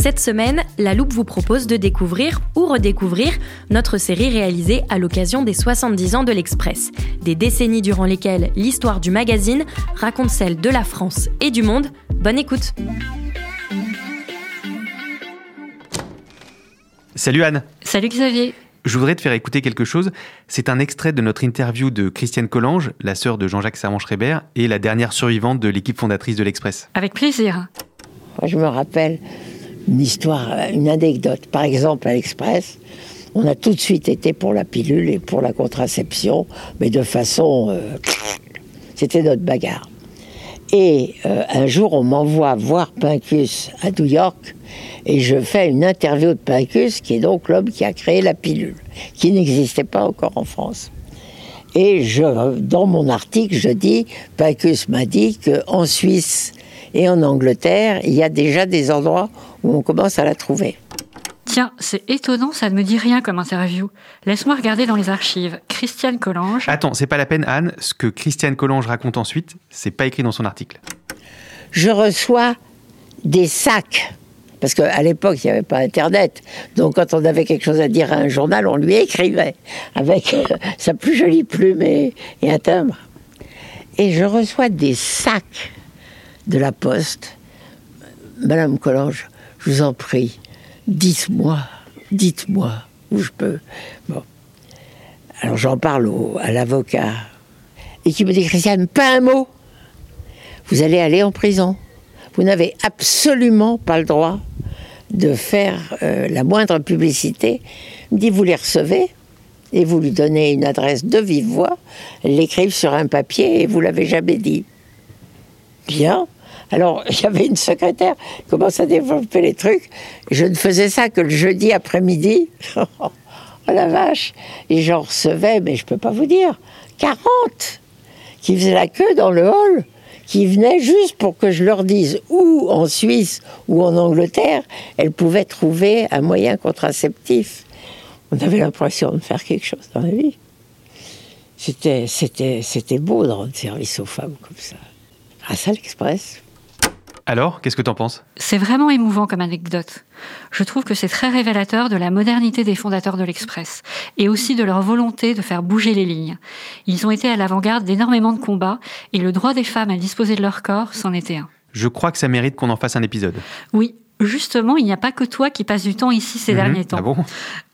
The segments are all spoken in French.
Cette semaine, La Loupe vous propose de découvrir ou redécouvrir notre série réalisée à l'occasion des 70 ans de l'Express, des décennies durant lesquelles l'histoire du magazine raconte celle de la France et du monde. Bonne écoute Salut Anne Salut Xavier Je voudrais te faire écouter quelque chose. C'est un extrait de notre interview de Christiane Collange, la sœur de Jean-Jacques Servan-Schreiber et la dernière survivante de l'équipe fondatrice de l'Express. Avec plaisir. Moi, je me rappelle une histoire, une anecdote. Par exemple, à l'Express, on a tout de suite été pour la pilule et pour la contraception, mais de façon... euh, C'était notre bagarre. Et euh, un jour, on m'envoie voir Pincus à New York et je fais une interview de Pincus, qui est donc l'homme qui a créé la pilule, qui n'existait pas encore en France. Et je, dans mon article, je dis, Pincus m'a dit qu'en Suisse et en Angleterre, il y a déjà des endroits où on commence à la trouver. Tiens, c'est étonnant, ça ne me dit rien comme interview. Laisse-moi regarder dans les archives. Christiane Collange. Attends, c'est pas la peine Anne, ce que Christiane Collange raconte ensuite, c'est pas écrit dans son article. Je reçois des sacs. Parce qu'à l'époque, il n'y avait pas Internet. Donc, quand on avait quelque chose à dire à un journal, on lui écrivait avec euh, sa plus jolie plume et, et un timbre. Et je reçois des sacs de la poste. Madame Collange, je vous en prie, dites-moi, dites-moi où je peux. Bon. Alors j'en parle au- à l'avocat. Et qui me dit, Christiane, pas un mot. Vous allez aller en prison. Vous n'avez absolument pas le droit de faire euh, la moindre publicité. Il me dit, vous les recevez et vous lui donnez une adresse de vive voix, l'écrivent sur un papier et vous l'avez jamais dit. Bien. Alors, il y avait une secrétaire qui commence à développer les trucs. Je ne faisais ça que le jeudi après-midi. oh la vache Et j'en recevais, mais je peux pas vous dire, 40 qui faisaient la queue dans le hall, qui venaient juste pour que je leur dise où en Suisse ou en Angleterre, elles pouvaient trouver un moyen contraceptif. On avait l'impression de faire quelque chose dans la vie. C'était, beau de rendre service aux femmes comme ça. À l'Express. Alors, qu'est-ce que t'en penses? C'est vraiment émouvant comme anecdote. Je trouve que c'est très révélateur de la modernité des fondateurs de l'Express et aussi de leur volonté de faire bouger les lignes. Ils ont été à l'avant-garde d'énormément de combats et le droit des femmes à disposer de leur corps s'en était un. Je crois que ça mérite qu'on en fasse un épisode. Oui, justement, il n'y a pas que toi qui passes du temps ici ces Mhm. derniers temps. Ah bon?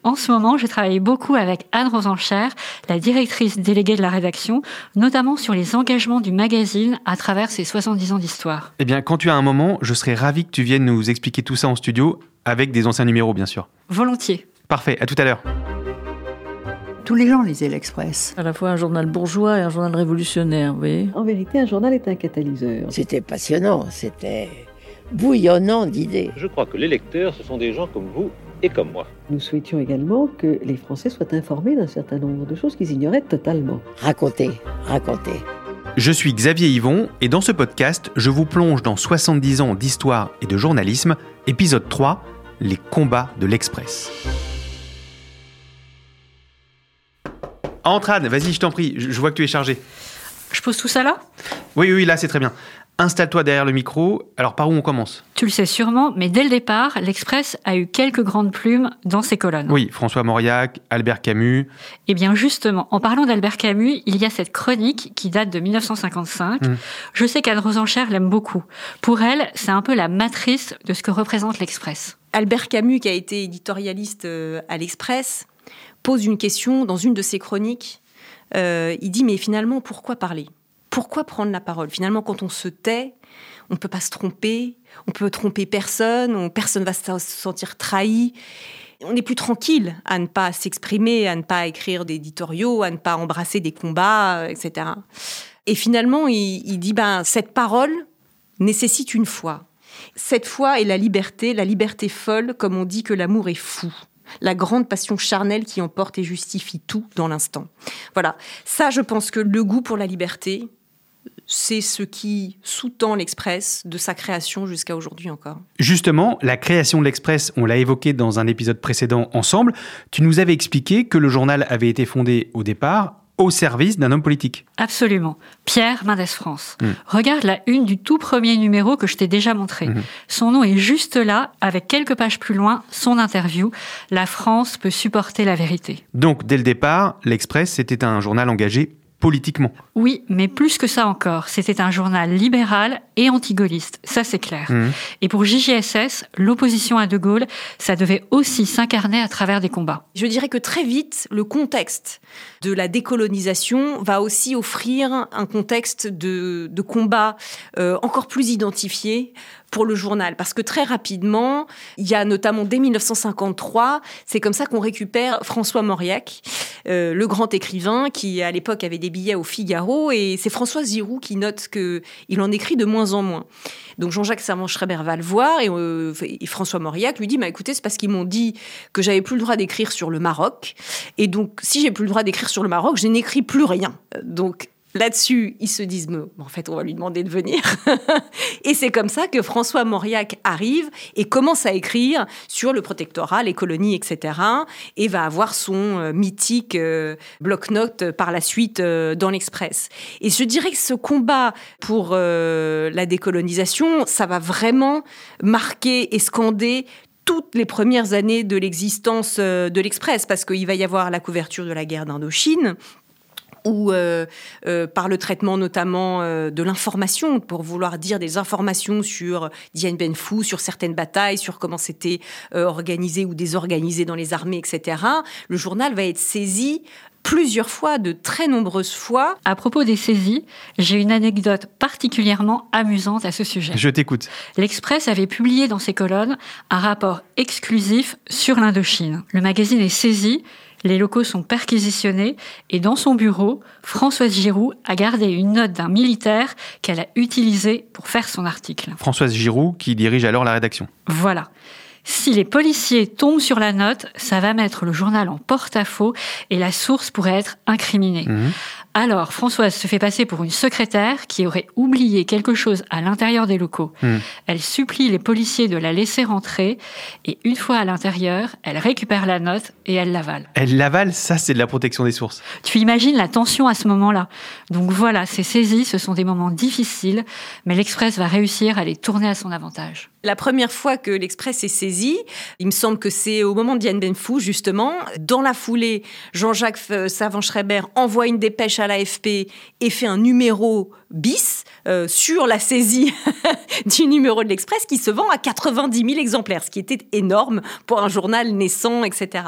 En ce moment, je travaille beaucoup avec Anne Rosencher, la directrice déléguée de la rédaction, notamment sur les engagements du magazine à travers ses 70 ans d'histoire. Eh bien, quand tu as un moment, je serais ravi que tu viennes nous expliquer tout ça en studio, avec des anciens numéros, bien sûr. Volontiers. Parfait, à tout à l'heure. Tous les gens lisaient l'Express. À la fois un journal bourgeois et un journal révolutionnaire, vous voyez. En vérité, un journal est un catalyseur. C'était passionnant, c'était bouillonnant d'idées. Je crois que les lecteurs, ce sont des gens comme vous et comme moi. Nous souhaitions également que les Français soient informés d'un certain nombre de choses qu'ils ignoraient totalement. Racontez, racontez. Je suis Xavier Yvon et dans ce podcast, je vous plonge dans 70 ans d'histoire et de journalisme, épisode 3, les combats de l'Express. Entre Anne, vas-y, je t'en prie, je je vois que tu es chargé. Je pose tout ça là? Oui, oui, là, c'est très bien. Installe-toi derrière le micro. Alors par où on commence? Tu le sais sûrement, mais dès le départ, l'Express a eu quelques grandes plumes dans ses colonnes. Oui, François Mauriac, Albert Camus. Eh bien justement, en parlant d'Albert Camus, il y a cette chronique qui date de 1955. Mmh. Je sais qu'Anne Rosencher l'aime beaucoup. Pour elle, c'est un peu la matrice de ce que représente l'Express. Albert Camus, qui a été éditorialiste euh, à l'Express, pose une question dans une de ses chroniques. Euh, il dit mais finalement pourquoi parler? Pourquoi prendre la parole? Finalement, quand on se tait, on ne peut pas se tromper, on peut tromper personne, on, personne va se sentir trahi. On est plus tranquille à ne pas s'exprimer, à ne pas écrire d'éditoriaux, à ne pas embrasser des combats, euh, etc. Et finalement, il, il dit ben cette parole nécessite une foi. Cette foi est la liberté, la liberté folle, comme on dit que l'amour est fou la grande passion charnelle qui emporte et justifie tout dans l'instant. Voilà, ça je pense que le goût pour la liberté, c'est ce qui sous-tend l'Express de sa création jusqu'à aujourd'hui encore. Justement, la création de l'Express, on l'a évoqué dans un épisode précédent ensemble. Tu nous avais expliqué que le journal avait été fondé au départ au service d'un homme politique. Absolument. Pierre Mendès France. Mmh. Regarde la une du tout premier numéro que je t'ai déjà montré. Mmh. Son nom est juste là, avec quelques pages plus loin, son interview. La France peut supporter la vérité. Donc, dès le départ, l'Express, c'était un journal engagé politiquement. Oui, mais plus que ça encore. C'était un journal libéral et anti-gaulliste, ça c'est clair. Mmh. Et pour JGSS, l'opposition à De Gaulle, ça devait aussi s'incarner à travers des combats. Je dirais que très vite, le contexte de la décolonisation va aussi offrir un contexte de, de combat euh, encore plus identifié pour le journal. Parce que très rapidement, il y a notamment dès 1953, c'est comme ça qu'on récupère François Mauriac, euh, le grand écrivain qui à l'époque avait des billets au Figaro. Et c'est François Giroud qui note qu'il en écrit de moins en moins. Donc Jean-Jacques Servan-Schreiber va le voir et, euh, et, François Mauriac lui dit bah, écoutez, c'est parce qu'ils m'ont dit que j'avais plus le droit d'écrire sur le Maroc. Et donc, si j'ai plus le droit d'écrire sur le Maroc, je n'écris plus rien. Donc, Là-dessus, ils se disent, mais, en fait, on va lui demander de venir. et c'est comme ça que François Mauriac arrive et commence à écrire sur le protectorat, les colonies, etc. Et va avoir son euh, mythique euh, bloc-notes par la suite euh, dans l'Express. Et je dirais que ce combat pour la décolonisation, ça va vraiment marquer et scander toutes les premières années de l'existence de l'Express, parce qu'il va y avoir la couverture de la guerre d'Indochine, ou euh, euh, par le traitement notamment euh, de l'information, pour vouloir dire des informations sur Dien Ben sur certaines batailles, sur comment c'était organisé ou désorganisé dans les armées, etc. Le journal va être saisi plusieurs fois, de très nombreuses fois. À propos des saisies, j'ai une anecdote particulièrement amusante à ce sujet. Je t'écoute. L'Express avait publié dans ses colonnes un rapport exclusif sur l'Indochine. Le magazine est saisi les locaux sont perquisitionnés et dans son bureau, Françoise Giroud a gardé une note d'un militaire qu'elle a utilisé pour faire son article. Françoise Giroud qui dirige alors la rédaction. Voilà. Si les policiers tombent sur la note, ça va mettre le journal en porte-à-faux et la source pourrait être incriminée. Mmh. Alors, Françoise se fait passer pour une secrétaire qui aurait oublié quelque chose à l'intérieur des locaux. Mmh. Elle supplie les policiers de la laisser rentrer et une fois à l'intérieur, elle récupère la note et elle l'avale. Elle l'avale, ça c'est de la protection des sources. Tu imagines la tension à ce moment-là. Donc voilà, ces saisies, ce sont des moments difficiles, mais l'Express va réussir à les tourner à son avantage. La première fois que l'Express est saisi, il me semble que c'est au moment de Diane Benfou, justement. Dans la foulée, Jean-Jacques Savant-Schreiber envoie une dépêche à l'AFP et fait un numéro bis euh, sur la saisie du numéro de l'Express qui se vend à 90 000 exemplaires, ce qui était énorme pour un journal naissant, etc.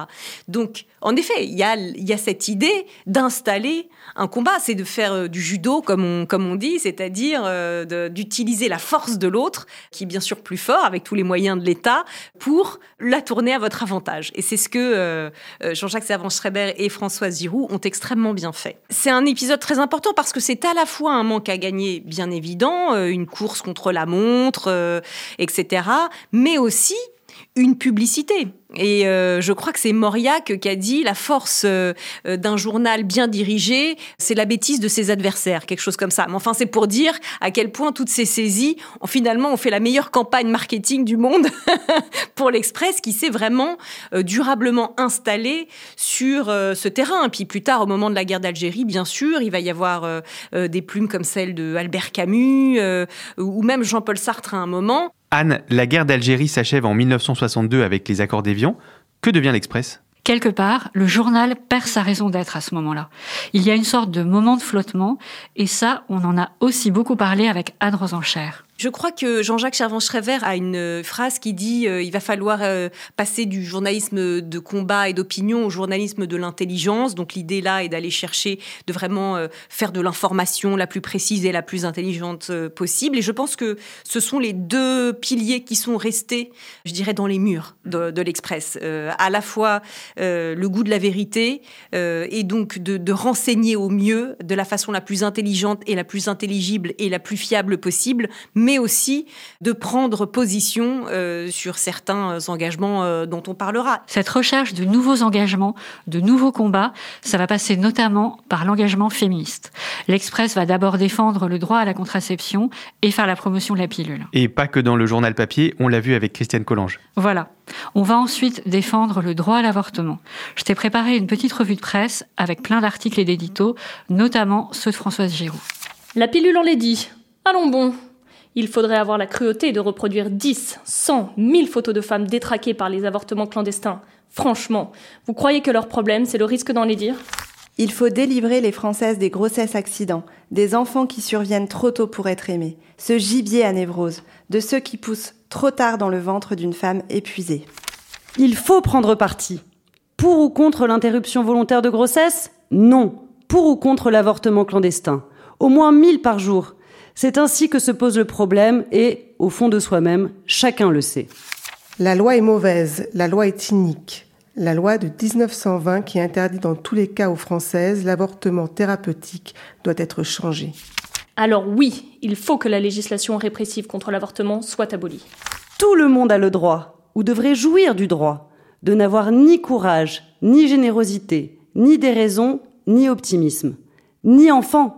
Donc, en effet, il y a, cette idée d'installer un combat, c'est de faire euh, du judo, comme on, dit, c'est-à-dire euh, d'utiliser la force de l'autre, qui est bien sûr plus fort, avec tous les moyens de l'État, pour la tourner à votre avantage. Et c'est ce que Jean-Jacques Servan-Schreiber et Françoise Giroud ont extrêmement bien fait. C'est un épisode très important parce que c'est à la fois un manque à gagner bien évident, une course contre la montre, etc., mais aussi une publicité. Et euh, je crois que c'est Mauriac qui a dit la force euh, d'un journal bien dirigé, c'est la bêtise de ses adversaires, quelque chose comme ça. Mais enfin, c'est pour dire à quel point toutes ces saisies, ont, finalement, ont fait la meilleure campagne marketing du monde pour l'Express, qui s'est vraiment euh, durablement installé sur ce terrain. Puis plus tard, au moment de la guerre d'Algérie, bien sûr, il va y avoir des plumes comme celle de Albert Camus ou même Jean-Paul Sartre à un moment. Anne, la guerre d'Algérie s'achève en 1962 avec les accords d'Évian. Que devient l'Express? Quelque part, le journal perd sa raison d'être à ce moment-là. Il y a une sorte de moment de flottement, et ça, on en a aussi beaucoup parlé avec Anne Rosencher. Je crois que Jean-Jacques Chervan-Schreiber a une euh, phrase qui dit euh, il va falloir euh, passer du journalisme de combat et d'opinion au journalisme de l'intelligence. Donc l'idée là est d'aller chercher de vraiment faire de l'information la plus précise et la plus intelligente possible. Et je pense que ce sont les deux piliers qui sont restés, je dirais, dans les murs de, l'Express. à la fois le goût de la vérité et donc de, renseigner au mieux, de la façon la plus intelligente et la plus intelligible et la plus fiable possible aussi de prendre position euh, sur certains euh, engagements euh, dont on parlera. Cette recherche de nouveaux engagements, de nouveaux combats, ça va passer notamment par l'engagement féministe. L'Express va d'abord défendre le droit à la contraception et faire la promotion de la pilule. Et pas que dans le journal papier, on l'a vu avec Christiane Collange. Voilà. On va ensuite défendre le droit à l'avortement. Je t'ai préparé une petite revue de presse avec plein d'articles et d'éditos, notamment ceux de Françoise Giroud. La pilule, on l'a dit. Allons bon, il faudrait avoir la cruauté de reproduire 10, 100, 1000 photos de femmes détraquées par les avortements clandestins. Franchement, vous croyez que leur problème, c'est le risque d'en les dire? Il faut délivrer les Françaises des grossesses accidents, des enfants qui surviennent trop tôt pour être aimés, ce gibier à névrose, de ceux qui poussent trop tard dans le ventre d'une femme épuisée. Il faut prendre parti. Pour ou contre l'interruption volontaire de grossesse? Non. Pour ou contre l'avortement clandestin Au moins 1000 par jour. C'est ainsi que se pose le problème et, au fond de soi-même, chacun le sait. La loi est mauvaise, la loi est inique. La loi de 1920 qui interdit dans tous les cas aux Françaises l'avortement thérapeutique doit être changée. Alors oui, il faut que la législation répressive contre l'avortement soit abolie. Tout le monde a le droit, ou devrait jouir du droit, de n'avoir ni courage, ni générosité, ni déraison, ni optimisme, ni enfant,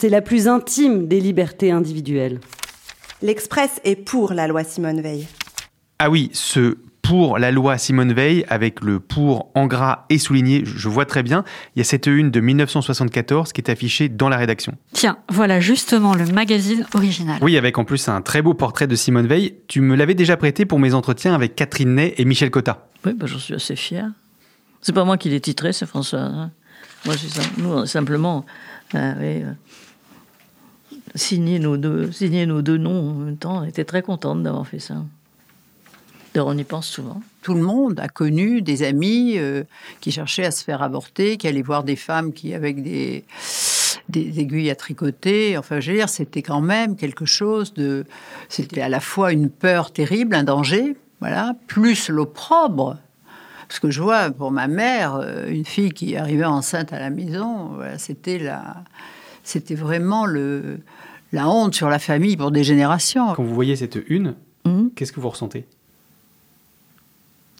c'est la plus intime des libertés individuelles. L'Express est pour la loi Simone Veil. Ah oui, ce pour la loi Simone Veil, avec le pour en gras et souligné, je vois très bien. Il y a cette une de 1974 qui est affichée dans la rédaction. Tiens, voilà justement le magazine original. Oui, avec en plus un très beau portrait de Simone Veil. Tu me l'avais déjà prêté pour mes entretiens avec Catherine Ney et Michel Cotta. Oui, bah, j'en suis assez fier. C'est pas moi qui l'ai titré, c'est François. Hein. Moi, c'est nous, simplement. Euh, oui, euh, signer nos deux, nos deux noms en même temps. On était très contente d'avoir fait ça. D'ailleurs, on y pense souvent. Tout le monde a connu des amis euh, qui cherchaient à se faire avorter, qui allaient voir des femmes qui, avec des, des aiguilles à tricoter, enfin, je veux dire, c'était quand même quelque chose de. C'était à la fois une peur terrible, un danger, voilà, plus l'opprobre. Parce que je vois, pour ma mère, euh, une fille qui arrivait enceinte à la maison, c'était la. C'était vraiment le, la honte sur la famille pour des générations. Quand vous voyez cette une, hmm qu'est-ce que vous ressentez?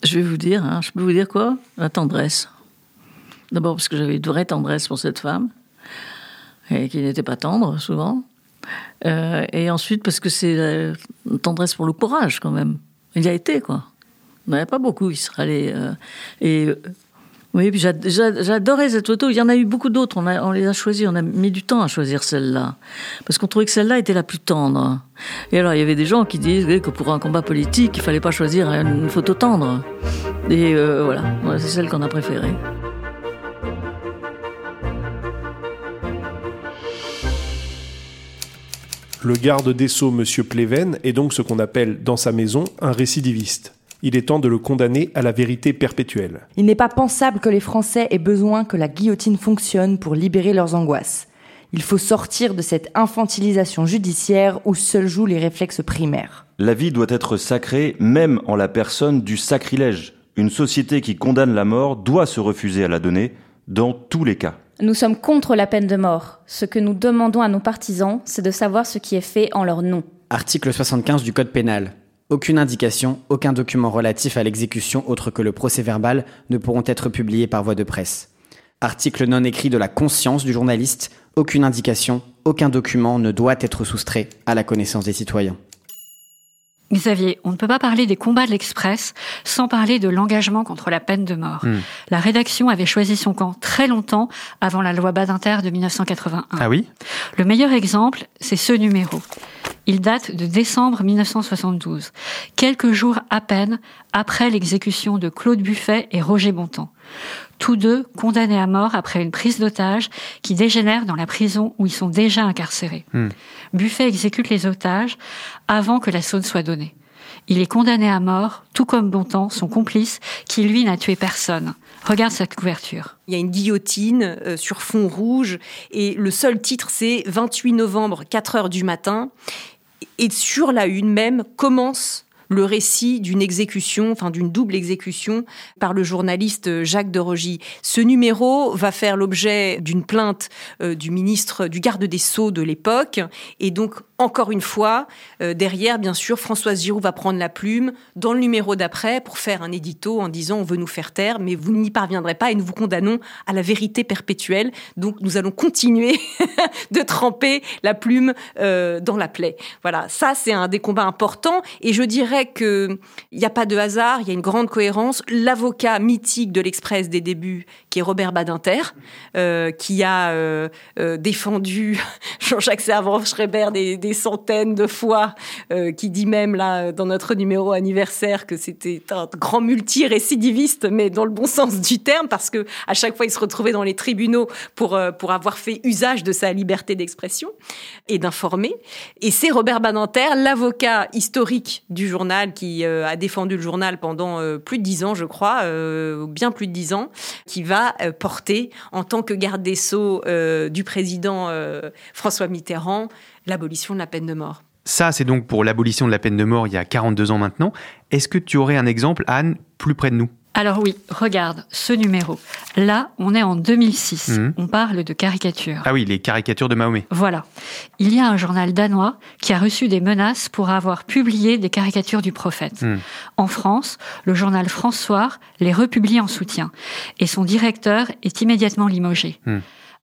Je vais vous dire, hein, je peux vous dire quoi? La tendresse. D'abord parce que j'avais une vraie tendresse pour cette femme, et qui n'était pas tendre souvent. Euh, et ensuite parce que c'est la tendresse pour le courage quand même. Il y a été quoi. Il n'y en avait pas beaucoup qui seraient allés. Euh, et oui, j'adorais cette photo. Il y en a eu beaucoup d'autres. On, on, les a choisis. On a mis du temps à choisir celle-là. Parce qu'on trouvait que celle-là était la plus tendre. Et alors, il y avait des gens qui disaient que pour un combat politique, il fallait pas choisir une photo tendre. Et euh, voilà, c'est celle qu'on a préférée. Le garde des Sceaux, M. Pleven, est donc ce qu'on appelle dans sa maison un récidiviste. Il est temps de le condamner à la vérité perpétuelle. Il n'est pas pensable que les Français aient besoin que la guillotine fonctionne pour libérer leurs angoisses. Il faut sortir de cette infantilisation judiciaire où seuls jouent les réflexes primaires. La vie doit être sacrée même en la personne du sacrilège. Une société qui condamne la mort doit se refuser à la donner dans tous les cas. Nous sommes contre la peine de mort. Ce que nous demandons à nos partisans, c'est de savoir ce qui est fait en leur nom. Article 75 du Code pénal. Aucune indication, aucun document relatif à l'exécution autre que le procès verbal ne pourront être publiés par voie de presse. Article non écrit de la conscience du journaliste, aucune indication, aucun document ne doit être soustrait à la connaissance des citoyens. Xavier, on ne peut pas parler des combats de l'Express sans parler de l'engagement contre la peine de mort. Hmm. La rédaction avait choisi son camp très longtemps avant la loi Badinter de 1981. Ah oui? Le meilleur exemple, c'est ce numéro. Il date de décembre 1972, quelques jours à peine après l'exécution de Claude Buffet et Roger Bontemps. Tous deux condamnés à mort après une prise d'otage qui dégénère dans la prison où ils sont déjà incarcérés. Hmm. Buffet exécute les otages avant que la saune soit donnée. Il est condamné à mort, tout comme Bontemps, son complice, qui lui n'a tué personne. Regarde cette couverture. Il y a une guillotine euh, sur fond rouge et le seul titre c'est 28 novembre, 4 heures du matin. Et sur la une même commence le récit d'une exécution, enfin d'une double exécution par le journaliste Jacques de Rogy. Ce numéro va faire l'objet d'une plainte euh, du ministre, du garde des Sceaux de l'époque. Et donc, encore une fois, euh, derrière, bien sûr, Françoise Giroud va prendre la plume dans le numéro d'après pour faire un édito en disant on veut nous faire taire, mais vous n'y parviendrez pas et nous vous condamnons à la vérité perpétuelle. Donc, nous allons continuer de tremper la plume euh, dans la plaie. Voilà, ça, c'est un des combats importants. Et je dirais qu'il n'y a pas de hasard, il y a une grande cohérence. L'avocat mythique de l'Express des débuts, qui est Robert Badinter, euh, qui a euh, euh, défendu Jean-Jacques Servan-Schreiber des, centaines de fois, euh, qui dit même là dans notre numéro anniversaire que c'était un grand multi-récidiviste, mais dans le bon sens du terme, parce que à chaque fois il se retrouvait dans les tribunaux pour euh, pour avoir fait usage de sa liberté d'expression et d'informer. Et c'est Robert Badinter, l'avocat historique du journal, qui euh, a défendu le journal pendant plus de dix ans, je crois, bien plus de dix ans, qui va porter en tant que garde des sceaux du président François Mitterrand l'abolition de la peine de mort. Ça, c'est donc pour l'abolition de la peine de mort il y a 42 ans maintenant. Est-ce que tu aurais un exemple, Anne, plus près de nous? Alors oui, regarde ce numéro. Là, on est en 2006. Mhm. On parle de caricatures. Ah oui, les caricatures de Mahomet. Voilà. Il y a un journal danois qui a reçu des menaces pour avoir publié des caricatures du prophète. Hmm. En France, le journal François les republie en soutien. Et son directeur est immédiatement limogé. Hmm.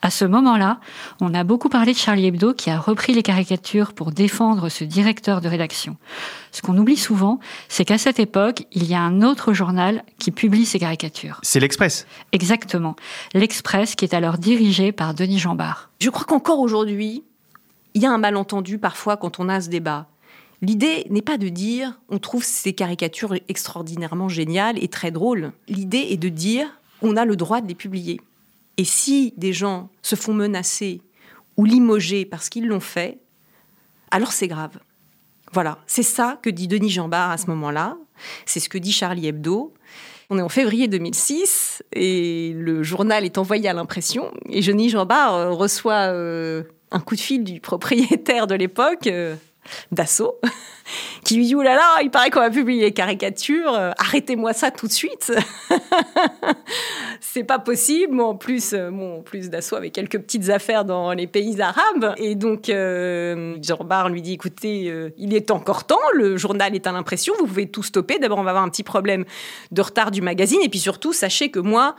À ce moment-là, on a beaucoup parlé de Charlie Hebdo qui a repris les caricatures pour défendre ce directeur de rédaction. Ce qu'on oublie souvent, c'est qu'à cette époque, il y a un autre journal qui publie ces caricatures. C'est l'Express. Exactement. L'Express qui est alors dirigé par Denis Jambard. Je crois qu'encore aujourd'hui, il y a un malentendu parfois quand on a ce débat. L'idée n'est pas de dire on trouve ces caricatures extraordinairement géniales et très drôles. L'idée est de dire on a le droit de les publier. Et si des gens se font menacer ou limoger parce qu'ils l'ont fait, alors c'est grave. Voilà, c'est ça que dit Denis Jambard à ce moment-là, c'est ce que dit Charlie Hebdo. On est en février 2006 et le journal est envoyé à l'impression et Denis Jambard euh, reçoit euh, un coup de fil du propriétaire de l'époque, Dassault, qui lui dit Oulala, là là, il paraît qu'on va publier les caricatures, euh, arrêtez-moi ça tout de suite. c'est pas possible. En plus, euh, plus Dassault avait quelques petites affaires dans les pays arabes. Et donc, euh, Jean Barre lui dit écoutez, euh, il est encore temps, le journal est à l'impression, vous pouvez tout stopper. D'abord, on va avoir un petit problème de retard du magazine. Et puis surtout, sachez que moi,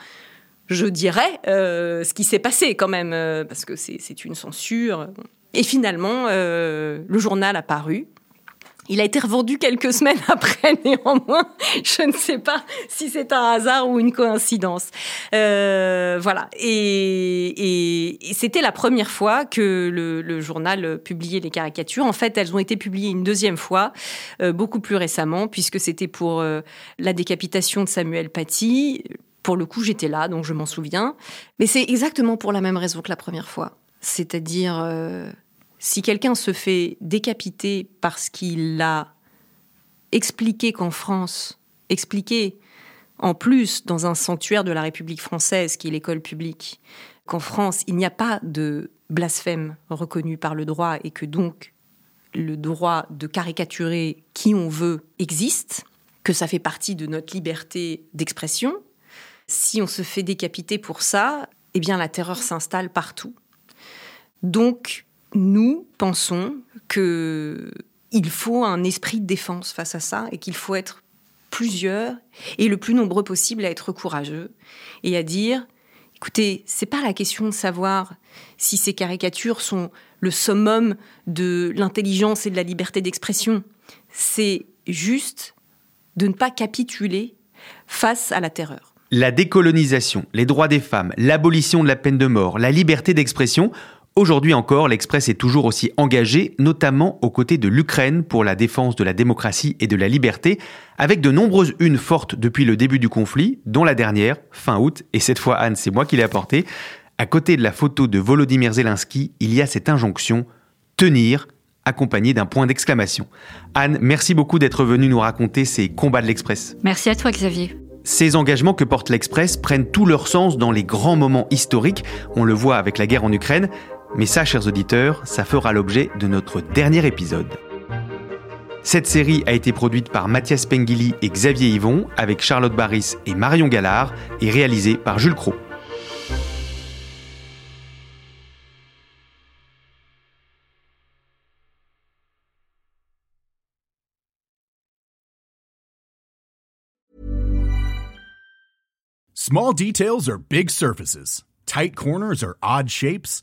je dirais ce qui s'est passé quand même, parce que c'est une censure. Et finalement, euh, le journal a paru. Il a été revendu quelques semaines après, néanmoins. Je ne sais pas si c'est un hasard ou une coïncidence. Euh, voilà. Et, c'était la première fois que le, journal publiait les caricatures. En fait, elles ont été publiées une deuxième fois, euh, beaucoup plus récemment, puisque c'était pour la décapitation de Samuel Paty. Pour le coup, j'étais là, donc je m'en souviens. Mais c'est exactement pour la même raison que la première fois. C'est-à-dire si quelqu'un se fait décapiter parce qu'il a expliqué qu'en France, expliqué en plus dans un sanctuaire de la République française qui est l'école publique, qu'en France, il n'y a pas de blasphème reconnu par le droit et que donc le droit de caricaturer qui on veut existe, que ça fait partie de notre liberté d'expression, si on se fait décapiter pour ça, eh bien la terreur s'installe partout. Donc, nous pensons que il faut un esprit de défense face à ça et qu'il faut être plusieurs et le plus nombreux possible à être courageux et à dire écoutez, c'est pas la question de savoir si ces caricatures sont le summum de l'intelligence et de la liberté d'expression. C'est juste de ne pas capituler face à la terreur. La décolonisation, les droits des femmes, l'abolition de la peine de mort, la liberté d'expression, Aujourd'hui encore, l'Express est toujours aussi engagé, notamment aux côtés de l'Ukraine pour la défense de la démocratie et de la liberté, avec de nombreuses unes fortes depuis le début du conflit, dont la dernière, fin août, et cette fois Anne, c'est moi qui l'ai apportée. À côté de la photo de Volodymyr Zelensky, il y a cette injonction tenir, accompagnée d'un point d'exclamation. Anne, merci beaucoup d'être venue nous raconter ces combats de l'Express. Merci à toi, Xavier. Ces engagements que porte l'Express prennent tout leur sens dans les grands moments historiques. On le voit avec la guerre en Ukraine, mais ça, chers auditeurs, ça fera l'objet de notre dernier épisode. Cette série a été produite par Mathias Pengili et Xavier Yvon, avec Charlotte Barris et Marion Gallard, et réalisée par Jules Cros. Small details are big surfaces. Tight corners are odd shapes.